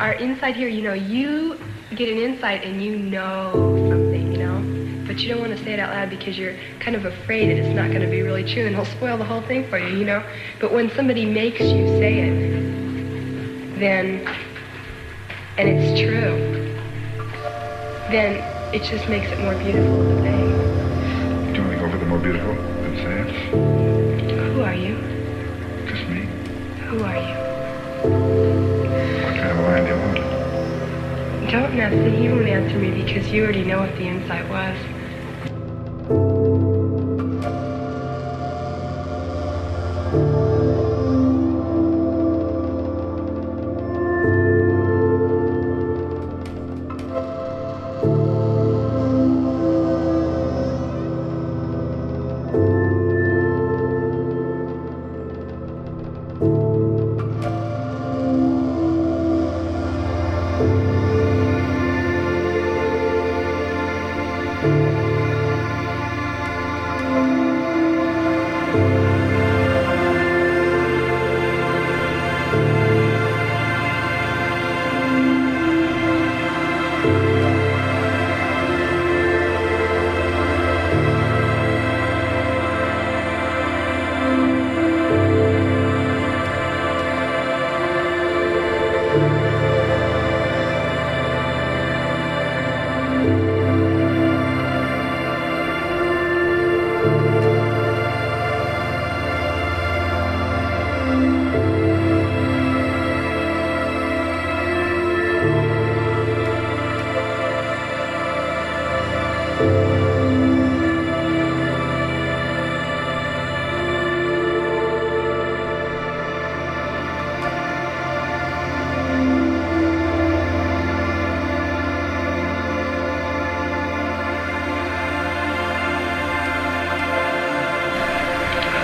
Our inside here, you know, you get an insight and you know something, you know, but you don't want to say it out loud because you're kind of afraid that it's not going to be really true and it'll spoil the whole thing for you, you know. But when somebody makes you say it, then, and it's true, then it just makes it more beautiful thing. Do you want to go for the more beautiful than say it? Who are you? Just me. Who are you? Don't answer. He won't answer me because you already know what the insight was.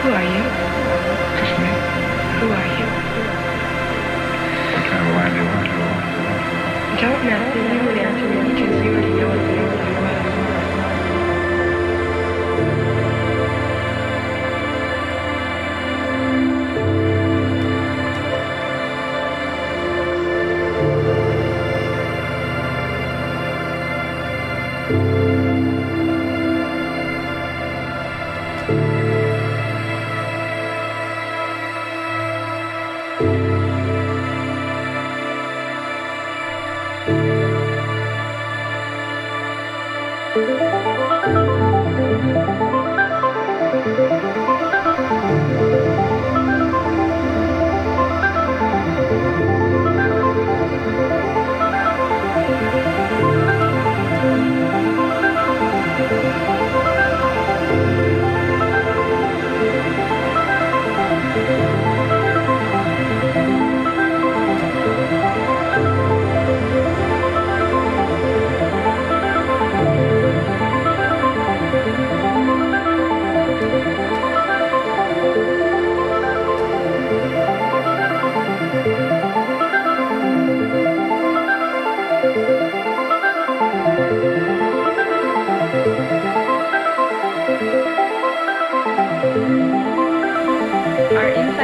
Who are you? Just me. Who are you? What kind of a line do you want? Don't with you and answer me because you already know what the insight was. Our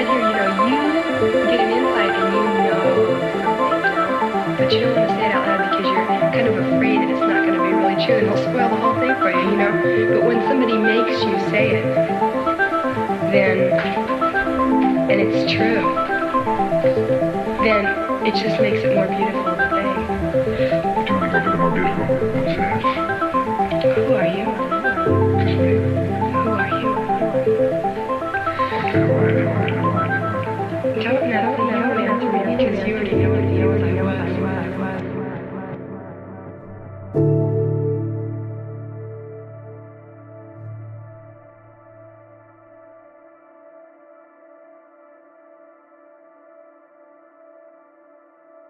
here, you know, you get an insight and you know something, but you don't want to say it out loud because you're kind of afraid that it's not going to be really true and it'll spoil the whole thing for you, you know. But when somebody makes you say it, then, and it's true, then it just makes it more beautiful thing. More beautiful